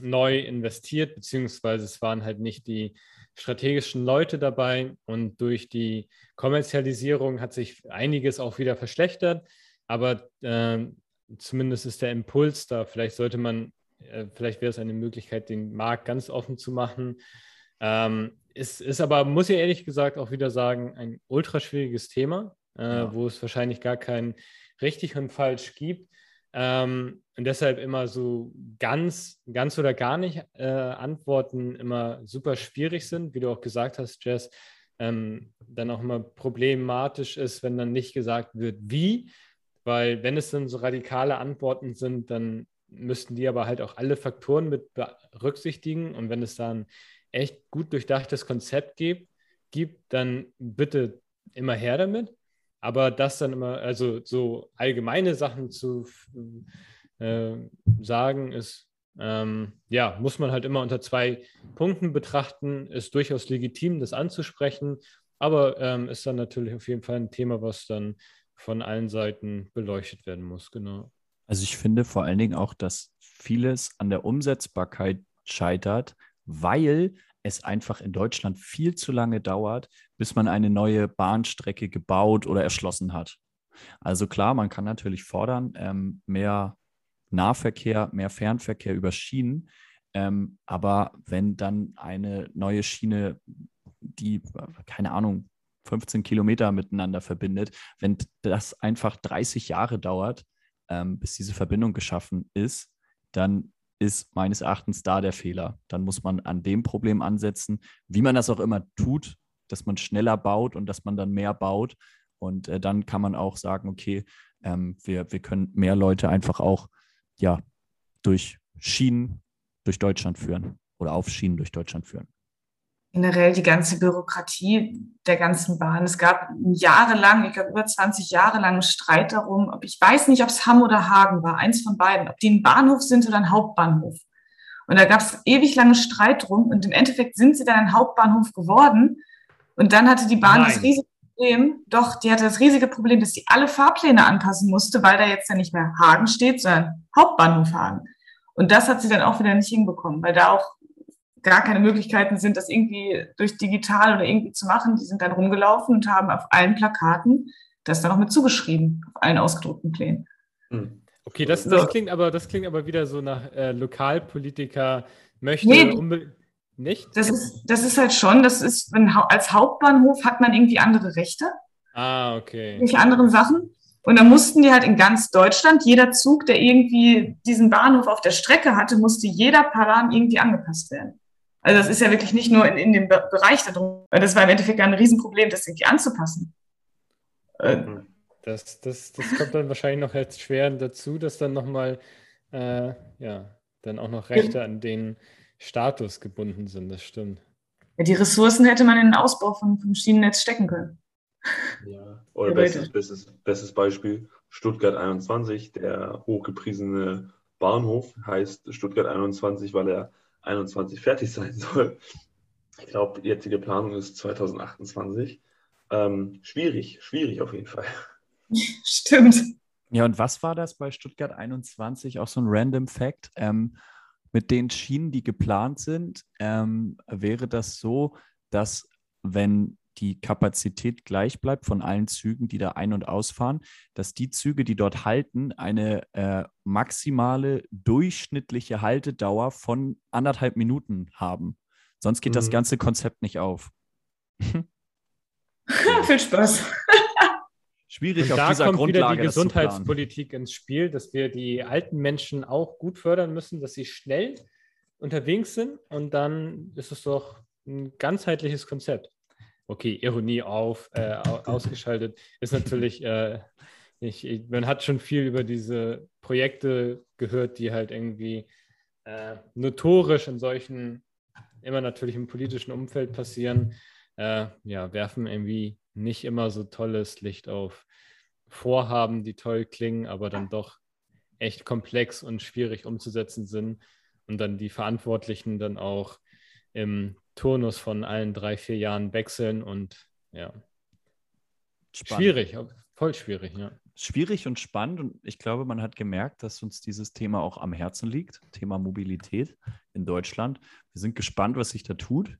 neu investiert, beziehungsweise es waren halt nicht die strategischen Leute dabei und durch die Kommerzialisierung hat sich einiges auch wieder verschlechtert, aber äh, zumindest ist der Impuls da. Vielleicht sollte man, äh, vielleicht wäre es eine Möglichkeit, den Markt ganz offen zu machen. Ähm, es ist aber, muss ich ehrlich gesagt auch wieder sagen, ein ultra schwieriges Thema, äh, ja. wo es wahrscheinlich gar kein richtig und falsch gibt. Ähm, und deshalb immer so ganz, ganz oder gar nicht äh, Antworten immer super schwierig sind, wie du auch gesagt hast, Jess. Ähm, dann auch immer problematisch ist, wenn dann nicht gesagt wird, wie, weil wenn es dann so radikale Antworten sind, dann müssten die aber halt auch alle Faktoren mit berücksichtigen. Und wenn es dann echt gut durchdachtes Konzept gibt, gibt, dann bitte immer her damit. Aber das dann immer, also so allgemeine Sachen zu äh, sagen, ist, ähm, ja, muss man halt immer unter zwei Punkten betrachten. Ist durchaus legitim, das anzusprechen, aber ähm, ist dann natürlich auf jeden Fall ein Thema, was dann von allen Seiten beleuchtet werden muss, genau. Also ich finde vor allen Dingen auch, dass vieles an der Umsetzbarkeit scheitert, weil es einfach in Deutschland viel zu lange dauert, bis man eine neue Bahnstrecke gebaut oder erschlossen hat. Also klar, man kann natürlich fordern, ähm, mehr Nahverkehr, mehr Fernverkehr über Schienen. Ähm, aber wenn dann eine neue Schiene, die, keine Ahnung, 15 Kilometer miteinander verbindet, wenn das einfach 30 Jahre dauert, ähm, bis diese Verbindung geschaffen ist, dann ist meines Erachtens da der Fehler. Dann muss man an dem Problem ansetzen, wie man das auch immer tut, dass man schneller baut und dass man dann mehr baut. Und äh, dann kann man auch sagen, okay, ähm, wir, wir können mehr Leute einfach auch ja, durch Schienen durch Deutschland führen oder auf Schienen durch Deutschland führen generell die ganze Bürokratie der ganzen Bahn. Es gab jahrelang, ich glaube über 20 Jahre lang Streit darum, ob ich weiß nicht, ob es Hamm oder Hagen war, eins von beiden, ob die ein Bahnhof sind oder ein Hauptbahnhof. Und da gab es ewig lange Streit drum und im Endeffekt sind sie dann ein Hauptbahnhof geworden. Und dann hatte die Bahn Nein. das riesige Problem, doch, die hatte das riesige Problem, dass sie alle Fahrpläne anpassen musste, weil da jetzt ja nicht mehr Hagen steht, sondern Hauptbahnhof Hagen. Und das hat sie dann auch wieder nicht hinbekommen, weil da auch gar keine Möglichkeiten sind, das irgendwie durch digital oder irgendwie zu machen. Die sind dann rumgelaufen und haben auf allen Plakaten das dann auch mit zugeschrieben, auf allen ausgedruckten Plänen. Hm. Okay, das, das, klingt aber, das klingt aber wieder so nach äh, Lokalpolitiker möchte nee, nicht. Das ist, das ist halt schon, das ist, wenn, als Hauptbahnhof hat man irgendwie andere Rechte. Ah, okay. Durch anderen Sachen. Und dann mussten die halt in ganz Deutschland, jeder Zug, der irgendwie diesen Bahnhof auf der Strecke hatte, musste jeder Paran irgendwie angepasst werden. Also das ist ja wirklich nicht nur in, in dem Bereich darum. Das war im Endeffekt ein Riesenproblem, das irgendwie anzupassen. Äh, das, das, das kommt dann wahrscheinlich noch jetzt schwer dazu, dass dann nochmal, äh, ja, dann auch noch Rechte an den Status gebunden sind, das stimmt. Ja, die Ressourcen hätte man in den Ausbau vom, vom Schienennetz stecken können. Ja, oder bestes, bestes, bestes Beispiel, Stuttgart 21, der hochgepriesene Bahnhof heißt Stuttgart 21, weil er 2021 fertig sein soll. Ich glaube, die jetzige Planung ist 2028. Ähm, schwierig, schwierig auf jeden Fall. Stimmt. Ja, und was war das bei Stuttgart 21? Auch so ein random Fact. Ähm, mit den Schienen, die geplant sind, ähm, wäre das so, dass wenn die Kapazität gleich bleibt von allen Zügen, die da ein- und ausfahren, dass die Züge, die dort halten, eine äh, maximale durchschnittliche Haltedauer von anderthalb Minuten haben. Sonst geht mhm. das ganze Konzept nicht auf. Viel Spaß. Schwierig und auf dieser kommt Grundlage. Wieder die Gesundheitspolitik ins Spiel, dass wir die alten Menschen auch gut fördern müssen, dass sie schnell unterwegs sind und dann ist es doch ein ganzheitliches Konzept okay, Ironie auf, äh, ausgeschaltet, ist natürlich, äh, ich, man hat schon viel über diese Projekte gehört, die halt irgendwie äh, notorisch in solchen, immer natürlich im politischen Umfeld passieren, äh, ja, werfen irgendwie nicht immer so tolles Licht auf Vorhaben, die toll klingen, aber dann doch echt komplex und schwierig umzusetzen sind und dann die Verantwortlichen dann auch im Turnus von allen drei, vier Jahren wechseln und ja. Spannend. Schwierig, voll schwierig, ja. Schwierig und spannend und ich glaube, man hat gemerkt, dass uns dieses Thema auch am Herzen liegt, Thema Mobilität in Deutschland. Wir sind gespannt, was sich da tut.